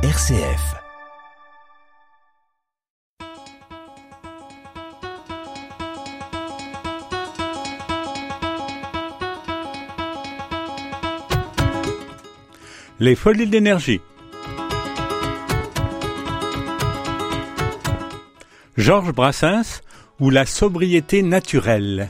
RCF. Les folies d'énergie. Georges Brassens ou la sobriété naturelle.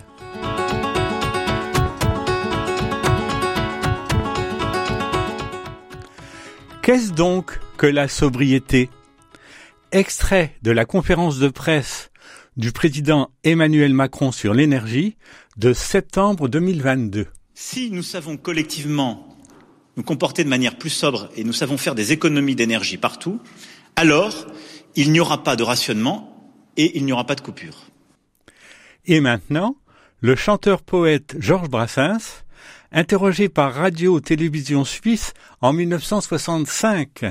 Qu'est-ce donc que la sobriété Extrait de la conférence de presse du président Emmanuel Macron sur l'énergie de septembre 2022. Si nous savons collectivement nous comporter de manière plus sobre et nous savons faire des économies d'énergie partout, alors il n'y aura pas de rationnement et il n'y aura pas de coupure. Et maintenant, le chanteur-poète Georges Brassens, interrogé par Radio-Télévision Suisse en 1965.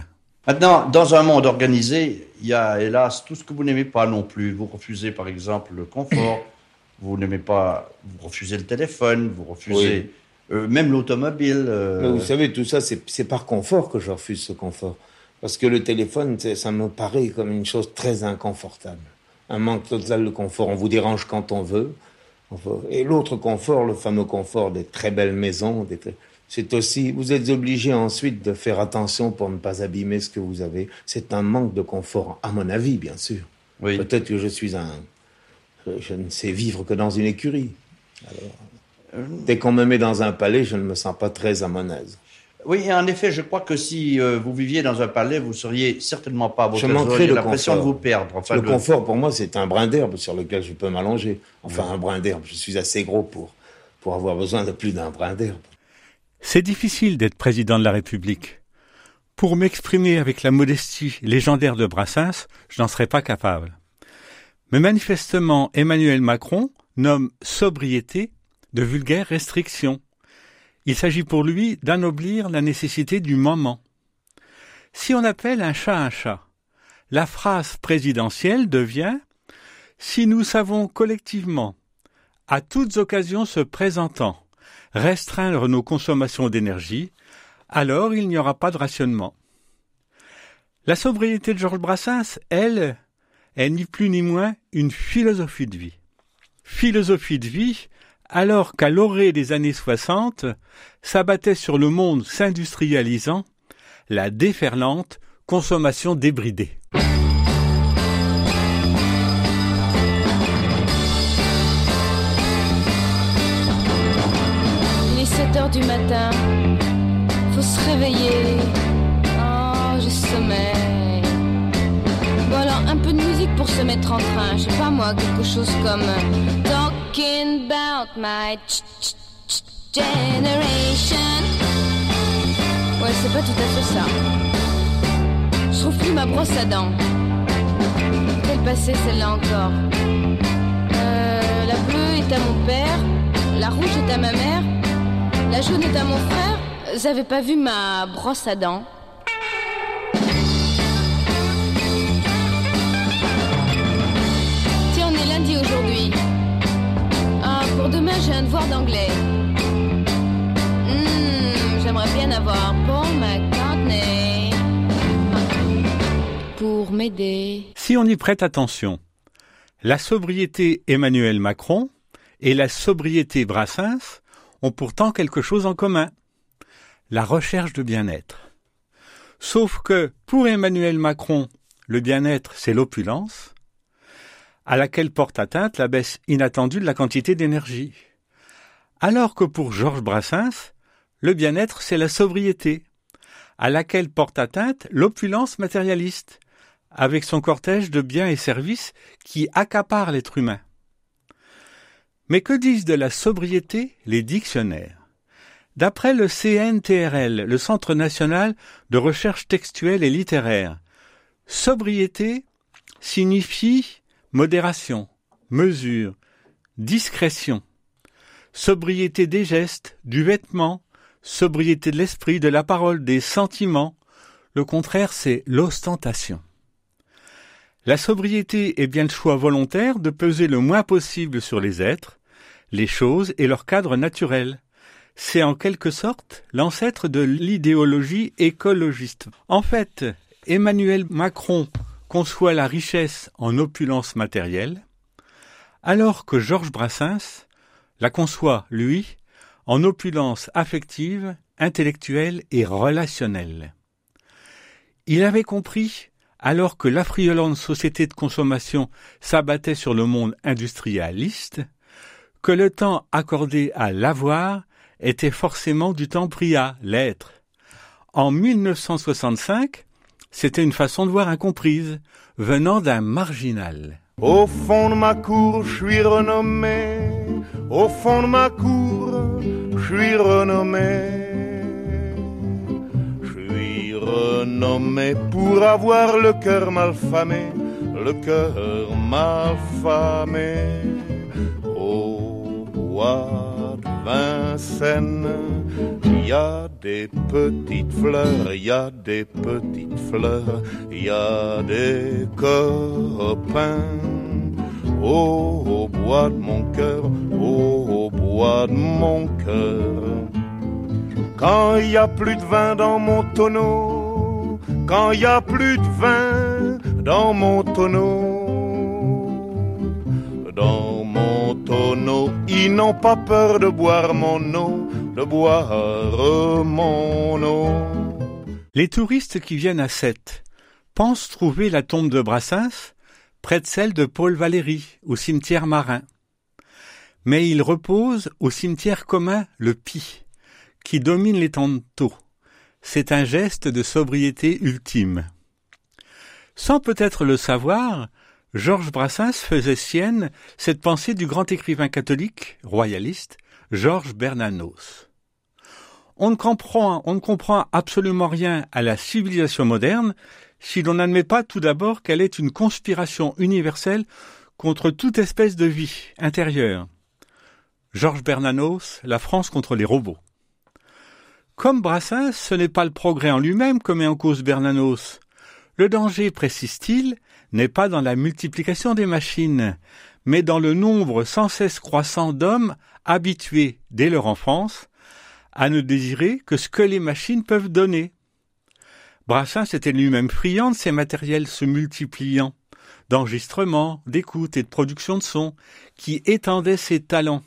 Maintenant, dans un monde organisé, il y a hélas tout ce que vous n'aimez pas non plus. Vous refusez par exemple le confort, vous n'aimez pas, vous refusez le téléphone, vous refusez euh, même l'automobile. euh, vous savez, tout ça, c'est par confort que je refuse ce confort. Parce que le téléphone, ça me paraît comme une chose très inconfortable. Un manque total de confort. On vous dérange quand on veut. Et l'autre confort, le fameux confort des très belles maisons, des très- c'est aussi, vous êtes obligé ensuite de faire attention pour ne pas abîmer ce que vous avez. C'est un manque de confort, à mon avis, bien sûr. Oui. Peut-être que je suis un, je ne sais vivre que dans une écurie. Alors, dès qu'on me met dans un palais, je ne me sens pas très à mon aise. Oui, et en effet, je crois que si euh, vous viviez dans un palais, vous seriez certainement pas à votre Je manquerais l'impression de vous perdre. Enfin, le confort, pour moi, c'est un brin d'herbe sur lequel je peux m'allonger. Enfin, un brin d'herbe. Je suis assez gros pour, pour avoir besoin de plus d'un brin d'herbe. C'est difficile d'être président de la République. Pour m'exprimer avec la modestie légendaire de Brassens, je n'en serais pas capable. Mais manifestement, Emmanuel Macron nomme sobriété de vulgaire restriction. Il s'agit pour lui d'anoblir la nécessité du moment. Si on appelle un chat un chat, la phrase présidentielle devient Si nous savons collectivement, à toutes occasions se présentant, restreindre nos consommations d'énergie, alors il n'y aura pas de rationnement. La sobriété de Georges Brassens, elle, est ni plus ni moins une philosophie de vie. Philosophie de vie, alors qu'à l'orée des années 60 s'abattait sur le monde s'industrialisant la déferlante consommation débridée. Matin, faut se réveiller. Oh, j'ai sommeil. Bon alors, un peu de musique pour se mettre en train. Je sais pas moi, quelque chose comme Talking about my ch- ch- generation. Ouais, c'est pas tout à fait ça. Je trouve plus ma brosse à dents. Quelle passée celle-là encore Euh, La bleue est à mon père, la rouge est à ma mère, la est à mon frère. Avez pas vu ma brosse à dents Tiens, on est lundi aujourd'hui. Ah, pour demain, j'ai un devoir d'anglais. Hmm, J'aimerais bien avoir Paul McCartney pour m'aider. Si on y prête attention, la sobriété Emmanuel Macron et la sobriété Brassens ont pourtant quelque chose en commun. La recherche de bien-être. Sauf que, pour Emmanuel Macron, le bien-être, c'est l'opulence, à laquelle porte atteinte la baisse inattendue de la quantité d'énergie. Alors que pour Georges Brassens, le bien-être, c'est la sobriété, à laquelle porte atteinte l'opulence matérialiste, avec son cortège de biens et services qui accapare l'être humain. Mais que disent de la sobriété les dictionnaires? D'après le CNTRL, le Centre national de recherche textuelle et littéraire, sobriété signifie modération, mesure, discrétion, sobriété des gestes, du vêtement, sobriété de l'esprit, de la parole, des sentiments. Le contraire, c'est l'ostentation. La sobriété est bien le choix volontaire de peser le moins possible sur les êtres, les choses et leur cadre naturel. C'est en quelque sorte l'ancêtre de l'idéologie écologiste. En fait, Emmanuel Macron conçoit la richesse en opulence matérielle, alors que Georges Brassens la conçoit, lui, en opulence affective, intellectuelle et relationnelle. Il avait compris, alors que l'affriolante société de consommation s'abattait sur le monde industrialiste, que le temps accordé à l'avoir était forcément du temps pris à l'être. En 1965, c'était une façon de voir incomprise, venant d'un marginal. Au fond de ma cour, je suis renommé. Au fond de ma cour, je suis renommé. Je suis renommé pour avoir le cœur mal famé, le cœur mal famé. Au bois de Vincennes, il y a des petites fleurs, il y a des petites fleurs, il y a des copains. Oh, au bois de mon cœur, oh, au bois de mon cœur. Quand il y a plus de vin dans mon tonneau, quand il y a plus de vin dans mon tonneau, dans ils n'ont pas peur de boire mon eau, de boire mon eau. Les touristes qui viennent à Sète pensent trouver la tombe de Brassens près de celle de Paul Valéry, au cimetière marin. Mais il repose au cimetière commun le Pi, qui domine les tantôt. C'est un geste de sobriété ultime. Sans peut-être le savoir, Georges Brassens faisait sienne cette pensée du grand écrivain catholique, royaliste, Georges Bernanos. On ne comprend, on ne comprend absolument rien à la civilisation moderne si l'on n'admet pas tout d'abord qu'elle est une conspiration universelle contre toute espèce de vie intérieure. Georges Bernanos, La France contre les robots. Comme Brassens, ce n'est pas le progrès en lui-même que met en cause Bernanos. Le danger, précise-t-il, n'est pas dans la multiplication des machines, mais dans le nombre sans cesse croissant d'hommes habitués, dès leur enfance, à ne désirer que ce que les machines peuvent donner. Brassens était lui-même friand de ces matériels se multipliant, d'enregistrement, d'écoute et de production de son, qui étendaient ses talents.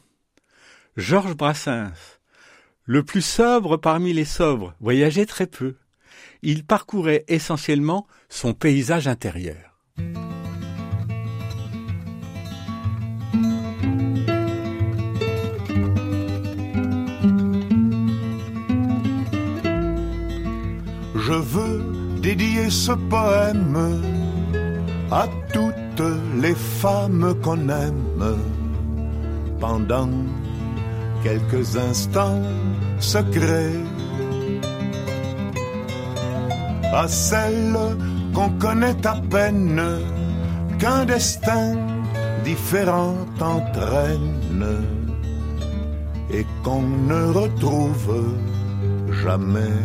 Georges Brassens, le plus sobre parmi les sobres, voyageait très peu. Il parcourait essentiellement son paysage intérieur. Je veux dédier ce poème à toutes les femmes qu'on aime. Pendant quelques instants secrets à celles qu'on connaît à peine qu'un destin différent entraîne et qu'on ne retrouve jamais.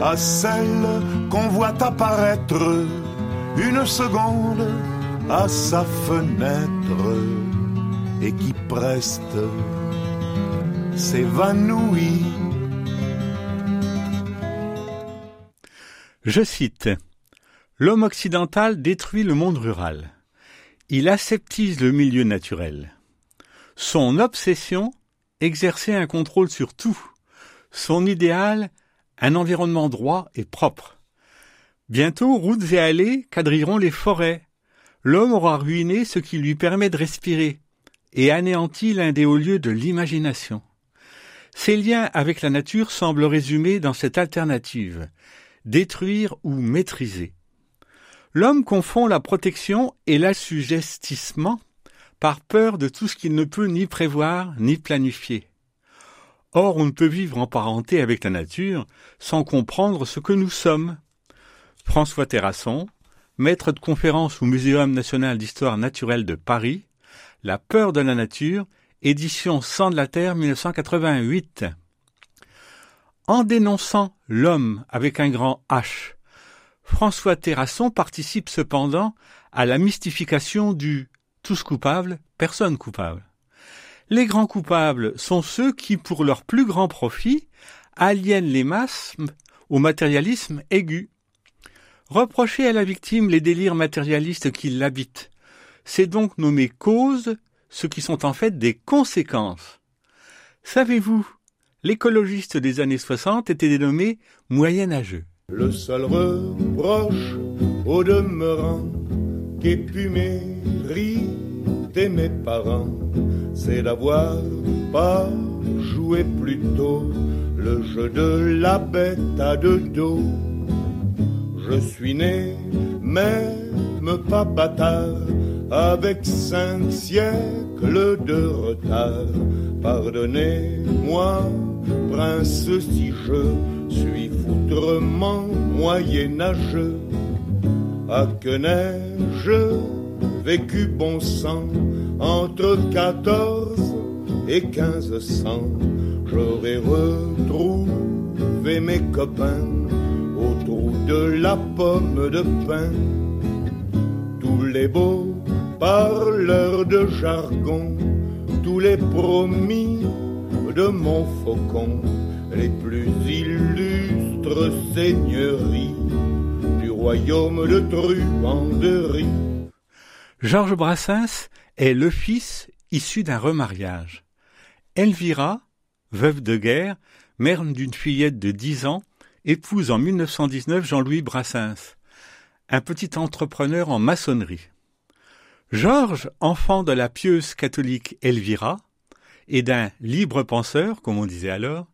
À celles qu'on voit apparaître une seconde à sa fenêtre et qui preste s'évanouit. Je cite L'homme occidental détruit le monde rural. Il aseptise le milieu naturel. Son obsession, exercer un contrôle sur tout. Son idéal, un environnement droit et propre. Bientôt, routes et allées quadriront les forêts. L'homme aura ruiné ce qui lui permet de respirer et anéanti l'un des hauts lieux de l'imagination. Ses liens avec la nature semblent résumés dans cette alternative détruire ou maîtriser. L'homme confond la protection et l'assujettissement par peur de tout ce qu'il ne peut ni prévoir ni planifier. Or, on ne peut vivre en parenté avec la nature sans comprendre ce que nous sommes. François Terrasson, maître de conférence au Muséum national d'histoire naturelle de Paris, La peur de la nature, édition Sang de la Terre 1988. En dénonçant l'homme avec un grand H, François Terrasson participe cependant à la mystification du tous coupables, personne coupable. Les grands coupables sont ceux qui, pour leur plus grand profit, aliènent les masses au matérialisme aigu. Reprocher à la victime les délires matérialistes qui l'habitent, c'est donc nommer cause ce qui sont en fait des conséquences. Savez-vous, l'écologiste des années 60 était dénommé moyenâgeux. Le seul reproche au demeurant qu'ait pu mériter mes parents, c'est d'avoir pas joué plus tôt le jeu de la bête à deux dos. Je suis né, même pas bâtard, avec cinq siècles de retard. Pardonnez-moi, prince, si je suis foutrement moyenâgeux. À que neige vécu bon sang entre quatorze et quinze cents? J'aurais retrouvé mes copains autour de la pomme de pin. Tous les beaux parleurs de jargon, tous les promis de mon faucon, les plus illustres seigneuries du royaume de Truanderie. Georges Brassens est le fils issu d'un remariage. Elvira, veuve de guerre, mère d'une fillette de dix ans, épouse en 1919 Jean-Louis Brassens, un petit entrepreneur en maçonnerie. Georges, enfant de la pieuse catholique Elvira et d'un libre penseur, comme on disait alors,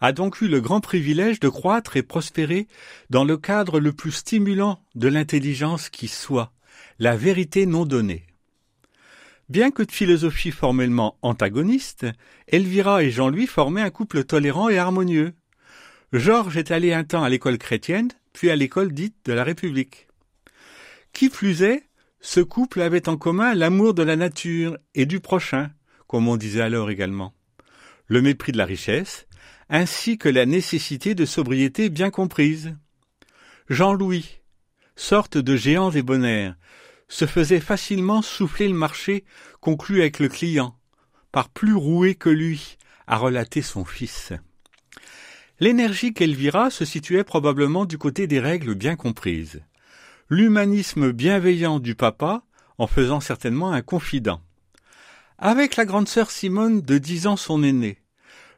a donc eu le grand privilège de croître et prospérer dans le cadre le plus stimulant de l'intelligence qui soit, la vérité non donnée. Bien que de philosophie formellement antagoniste, Elvira et Jean-Louis formaient un couple tolérant et harmonieux. Georges est allé un temps à l'école chrétienne, puis à l'école dite de la République. Qui plus est, ce couple avait en commun l'amour de la nature et du prochain, comme on disait alors également, le mépris de la richesse, ainsi que la nécessité de sobriété bien comprise. Jean-Louis, sorte de géant débonnaire, se faisait facilement souffler le marché conclu avec le client, par plus roué que lui, a relaté son fils. L'énergie qu'Elvira se situait probablement du côté des règles bien comprises. L'humanisme bienveillant du papa en faisant certainement un confident. Avec la grande sœur Simone de dix ans son aîné,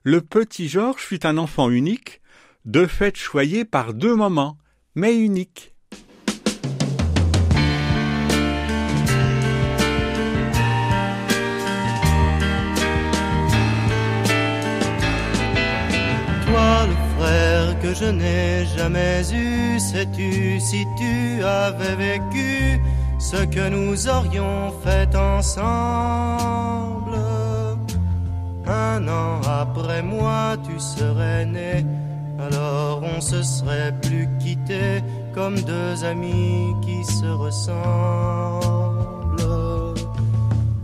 le petit Georges fut un enfant unique, de fait choyé par deux mamans, mais unique. Toi, le frère que je n'ai jamais eu, sais-tu si tu avais vécu ce que nous aurions fait ensemble Un an après moi, tu serais né, alors on se serait plus quitté comme deux amis qui se ressemblent.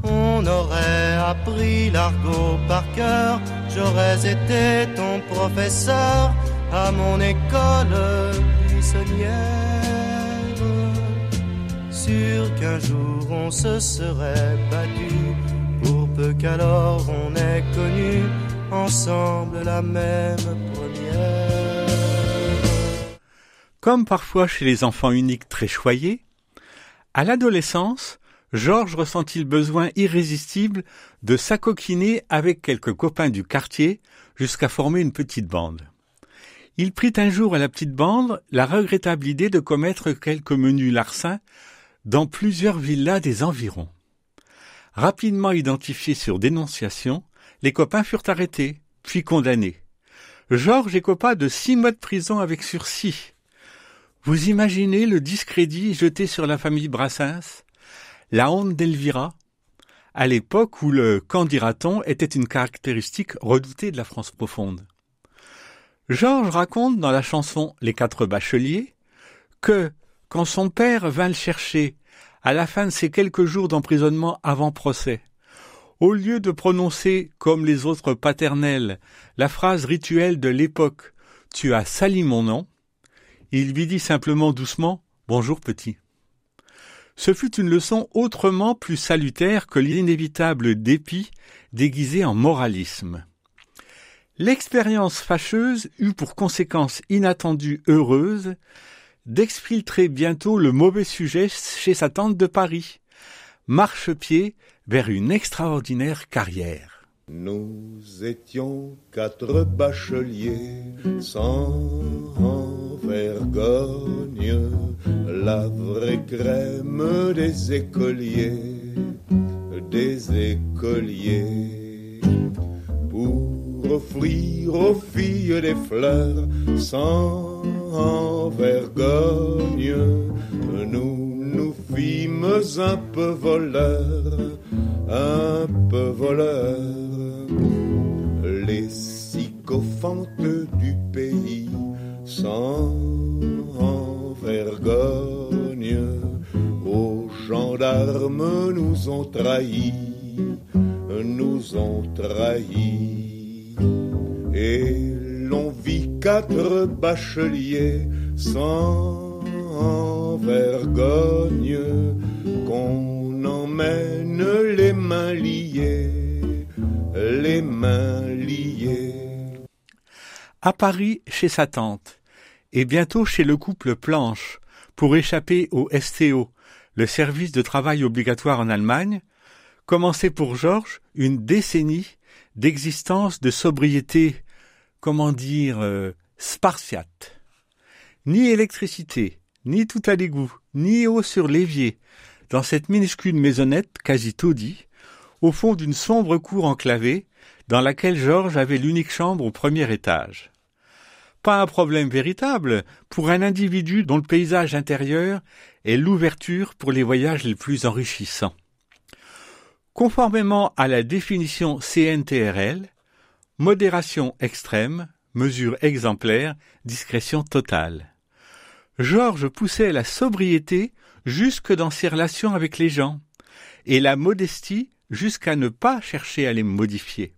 On aurait appris l'argot par cœur, j'aurais été ton professeur à mon école buissonnière. Qu'un jour on se serait battu, pour peu qu'alors on ait connu ensemble la même première. Comme parfois chez les enfants uniques très choyés, à l'adolescence, Georges ressentit le besoin irrésistible de s'acoquiner avec quelques copains du quartier jusqu'à former une petite bande? Il prit un jour à la petite bande la regrettable idée de commettre quelques menus larcins dans plusieurs villas des environs. Rapidement identifiés sur dénonciation, les copains furent arrêtés, puis condamnés. Georges écopa de six mois de prison avec sursis. Vous imaginez le discrédit jeté sur la famille Brassens? La honte d'Elvira, à l'époque où le quand dira-t-on était une caractéristique redoutée de la France profonde. Georges raconte dans la chanson Les quatre bacheliers que, quand son père vint le chercher, à la fin de ses quelques jours d'emprisonnement avant procès, au lieu de prononcer, comme les autres paternels, la phrase rituelle de l'époque Tu as sali mon nom, il lui dit simplement doucement Bonjour petit ce fut une leçon autrement plus salutaire que l'inévitable dépit déguisé en moralisme. L'expérience fâcheuse eut pour conséquence inattendue heureuse d'exfiltrer bientôt le mauvais sujet chez sa tante de Paris, marchepied vers une extraordinaire carrière. Nous étions quatre bacheliers sans vergogne, la vraie crème des écoliers, des écoliers. Offrir aux filles des fleurs sans vergogne, nous nous fîmes un peu voleurs, un peu voleurs les sycophantes du pays sans vergogne. Aux gendarmes nous ont trahis, nous ont trahis. Et l'on vit quatre bacheliers sans vergogne qu'on emmène les mains liées les mains liées. À Paris, chez sa tante, et bientôt chez le couple Planche, pour échapper au STO, le service de travail obligatoire en Allemagne, commençait pour Georges une décennie d'existence de sobriété, comment dire, euh, spartiate. Ni électricité, ni tout à l'égout, ni eau sur l'évier, dans cette minuscule maisonnette quasi taudie, au fond d'une sombre cour enclavée, dans laquelle Georges avait l'unique chambre au premier étage. Pas un problème véritable pour un individu dont le paysage intérieur est l'ouverture pour les voyages les plus enrichissants. Conformément à la définition CNTRL, modération extrême, mesure exemplaire, discrétion totale. Georges poussait la sobriété jusque dans ses relations avec les gens, et la modestie jusqu'à ne pas chercher à les modifier.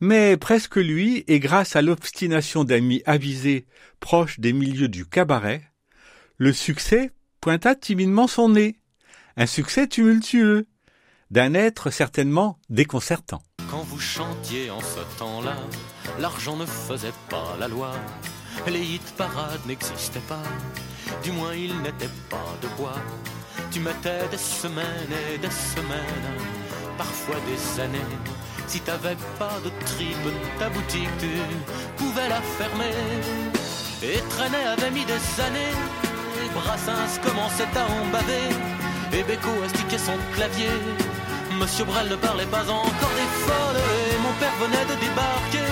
Mais presque lui, et grâce à l'obstination d'amis avisés proches des milieux du cabaret, le succès pointa timidement son nez, un succès tumultueux, d'un être certainement déconcertant. Quand vous chantiez en ce temps-là, l'argent ne faisait pas la loi, les hit parades n'existaient pas, du moins ils n'étaient pas de bois. Tu mettais des semaines et des semaines, parfois des années. Si t'avais pas de tripe, ta boutique, tu pouvais la fermer. Et traîner avait mis des années. Et Brassens commençait à en baver. Et Beko astiquait son clavier. Monsieur Brel ne parlait pas encore des folles. Et mon père venait de débarquer.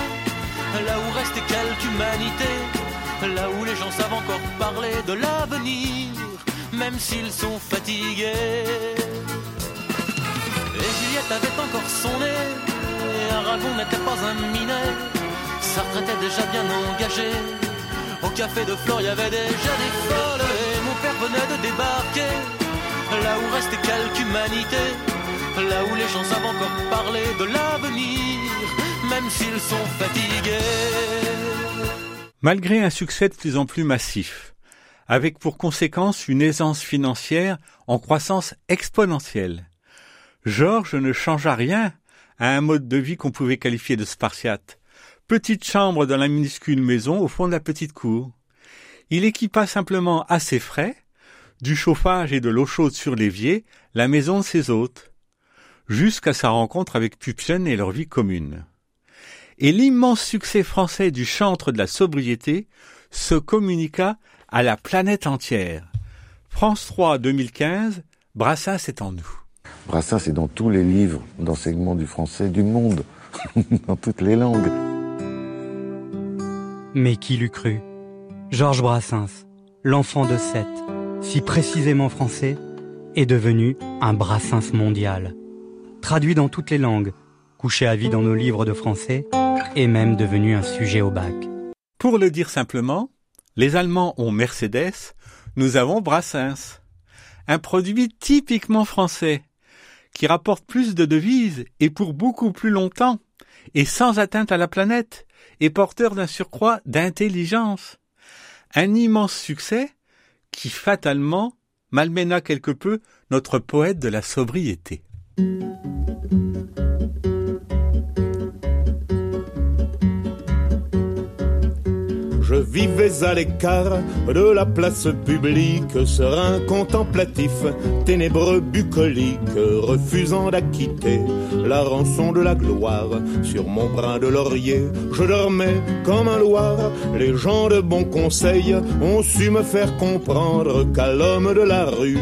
Là où restait quelque humanité. Là où les gens savent encore parler de l'avenir même s'ils sont fatigués. Et Juliette avait encore son nez, et Aragon n'était pas un minet, ça était déjà bien engagé. Au café de Flore, il y avait déjà des folles, et mon père venait de débarquer, là où restait quelque humanité, là où les gens savent encore parler de l'avenir, même s'ils sont fatigués. Malgré un succès de plus en plus massif, avec pour conséquence une aisance financière en croissance exponentielle. Georges ne changea rien à un mode de vie qu'on pouvait qualifier de spartiate. Petite chambre dans la minuscule maison au fond de la petite cour. Il équipa simplement à ses frais, du chauffage et de l'eau chaude sur l'évier, la maison de ses hôtes, jusqu'à sa rencontre avec Pupchen et leur vie commune. Et l'immense succès français du chantre de la sobriété se communiqua à la planète entière. France 3 2015, Brassens est en nous. Brassens est dans tous les livres d'enseignement du français du monde, dans toutes les langues. Mais qui l'eût cru? Georges Brassens, l'enfant de Sète, si précisément français, est devenu un Brassens mondial. Traduit dans toutes les langues, couché à vie dans nos livres de français, et même devenu un sujet au bac. Pour le dire simplement, les Allemands ont Mercedes, nous avons Brassens. Un produit typiquement français, qui rapporte plus de devises et pour beaucoup plus longtemps, et sans atteinte à la planète, et porteur d'un surcroît d'intelligence. Un immense succès qui fatalement malmena quelque peu notre poète de la sobriété. Vivais à l'écart de la place publique, serein contemplatif, ténébreux bucolique, refusant d'acquitter la rançon de la gloire. Sur mon brin de laurier, je dormais comme un loir. Les gens de bon conseil ont su me faire comprendre qu'à l'homme de la rue,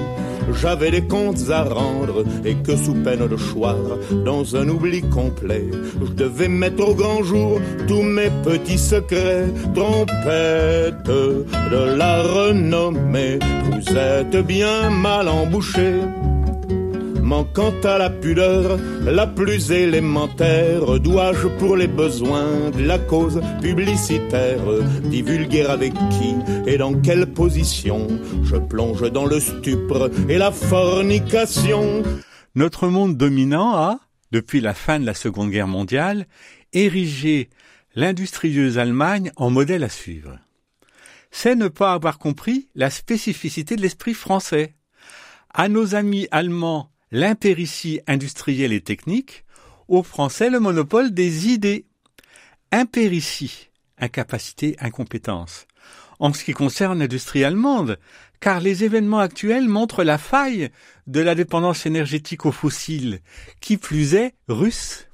j'avais des comptes à rendre et que sous peine de choir, dans un oubli complet, je devais mettre au grand jour tous mes petits secrets. Trompette de la renommée, vous êtes bien mal embouché manquant à la pudeur la plus élémentaire, dois-je pour les besoins de la cause publicitaire divulguer avec qui et dans quelle position je plonge dans le stupre et la fornication Notre monde dominant a, depuis la fin de la Seconde Guerre mondiale, érigé l'industrieuse Allemagne en modèle à suivre. C'est ne pas avoir compris la spécificité de l'esprit français. À nos amis allemands l'impéritie industrielle et technique, aux Français le monopole des idées. Impéritie, incapacité, incompétence. En ce qui concerne l'industrie allemande, car les événements actuels montrent la faille de la dépendance énergétique aux fossiles, qui plus est russe.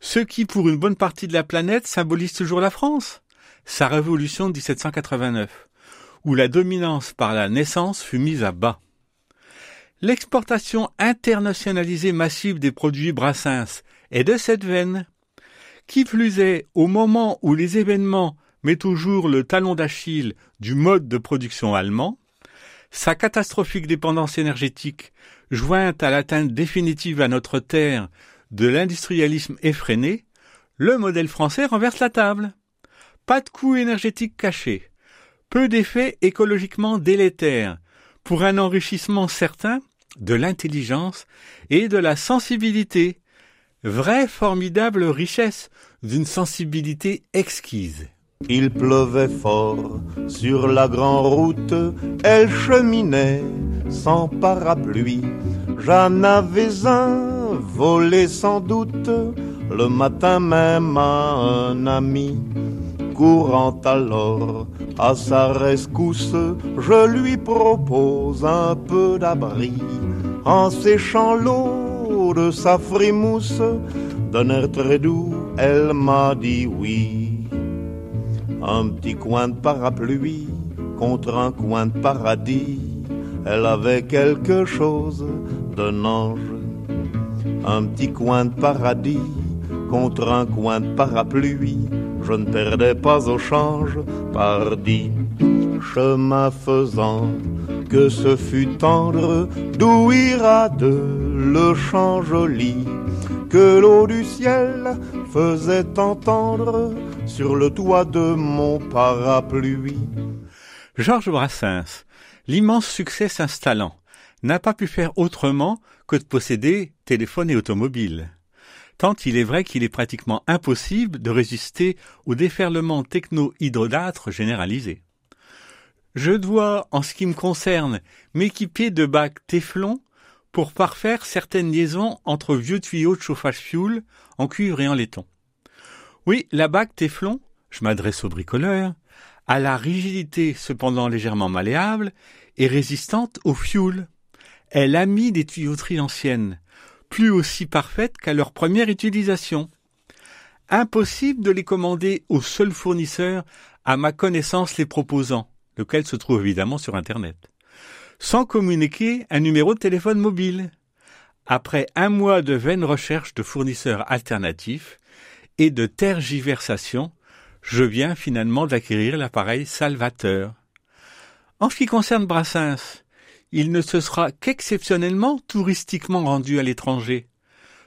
Ce qui, pour une bonne partie de la planète, symbolise toujours la France, sa révolution de 1789, où la dominance par la naissance fut mise à bas. L'exportation internationalisée massive des produits Brassens est de cette veine. Qui plus est, au moment où les événements mettent toujours le talon d'Achille du mode de production allemand, sa catastrophique dépendance énergétique, jointe à l'atteinte définitive à notre terre de l'industrialisme effréné, le modèle français renverse la table. Pas de coûts énergétiques cachés, peu d'effets écologiquement délétères, pour un enrichissement certain de l'intelligence et de la sensibilité, vraie formidable richesse d'une sensibilité exquise. Il pleuvait fort sur la grande route, elle cheminait sans parapluie. J'en avais un volé sans doute le matin même à un ami. Courant alors à sa rescousse, je lui propose un peu d'abri en séchant l'eau de sa frimousse. D'un air très doux, elle m'a dit oui. Un petit coin de parapluie contre un coin de paradis, elle avait quelque chose d'un ange. Un petit coin de paradis contre un coin de parapluie, je ne perdais pas au change, pardi, chemin faisant, que ce fut tendre, d'où de le champ joli, que l'eau du ciel faisait entendre sur le toit de mon parapluie. Georges Brassens, l'immense succès s'installant, n'a pas pu faire autrement que de posséder téléphone et automobile tant il est vrai qu'il est pratiquement impossible de résister au déferlement techno-hydrodâtre généralisé. Je dois, en ce qui me concerne, m'équiper de bacs Teflon pour parfaire certaines liaisons entre vieux tuyaux de chauffage fuel en cuivre et en laiton. Oui, la bac Teflon, je m'adresse au bricoleur, a la rigidité cependant légèrement malléable et résistante au fuel. Elle a mis des tuyauteries anciennes, plus aussi parfaites qu'à leur première utilisation. Impossible de les commander au seul fournisseur à ma connaissance les proposant, lequel se trouve évidemment sur Internet, sans communiquer un numéro de téléphone mobile. Après un mois de vaine recherche de fournisseurs alternatifs et de tergiversation, je viens finalement d'acquérir l'appareil Salvateur. En ce qui concerne Brassens, il ne se sera qu'exceptionnellement touristiquement rendu à l'étranger.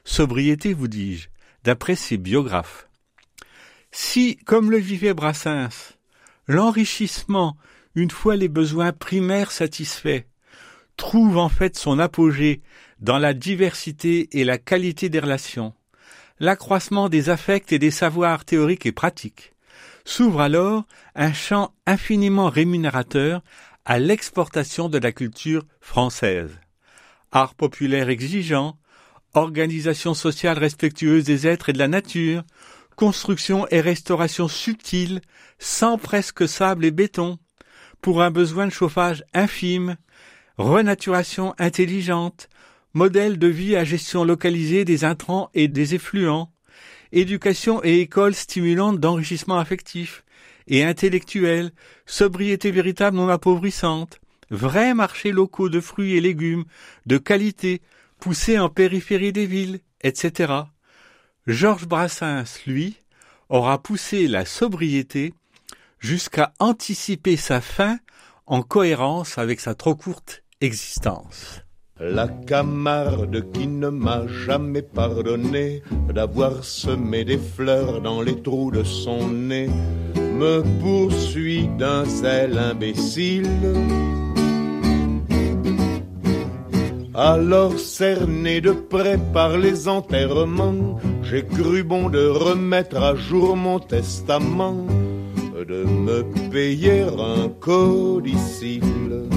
Sobriété, vous dis-je, d'après ses biographes. Si, comme le vivait Brassens, l'enrichissement, une fois les besoins primaires satisfaits, trouve en fait son apogée dans la diversité et la qualité des relations, l'accroissement des affects et des savoirs théoriques et pratiques, s'ouvre alors un champ infiniment rémunérateur à l'exportation de la culture française. Art populaire exigeant, organisation sociale respectueuse des êtres et de la nature, construction et restauration subtile, sans presque sable et béton, pour un besoin de chauffage infime, renaturation intelligente, modèle de vie à gestion localisée des intrants et des effluents, éducation et école stimulante d'enrichissement affectif et intellectuel, sobriété véritable non appauvrissante, vrais marchés locaux de fruits et légumes de qualité poussés en périphérie des villes, etc. Georges Brassens, lui, aura poussé la sobriété jusqu'à anticiper sa fin en cohérence avec sa trop courte existence. La camarde qui ne m'a jamais pardonné d'avoir semé des fleurs dans les trous de son nez me poursuit d'un zèle imbécile. Alors cerné de près par les enterrements, j'ai cru bon de remettre à jour mon testament, de me payer un codicile.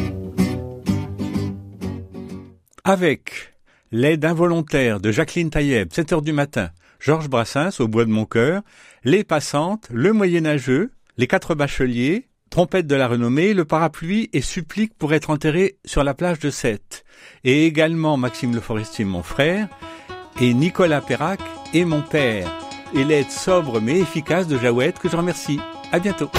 Avec l'aide involontaire de Jacqueline Taïeb, 7 heures du matin, Georges Brassens au bois de mon cœur, les passantes, le moyenâgeux, les quatre bacheliers, trompette de la renommée, le parapluie et supplique pour être enterré sur la plage de Sète. Et également Maxime Le Forestier, mon frère, et Nicolas Perrac et mon père. Et l'aide sobre mais efficace de Jaouette que je remercie. À bientôt.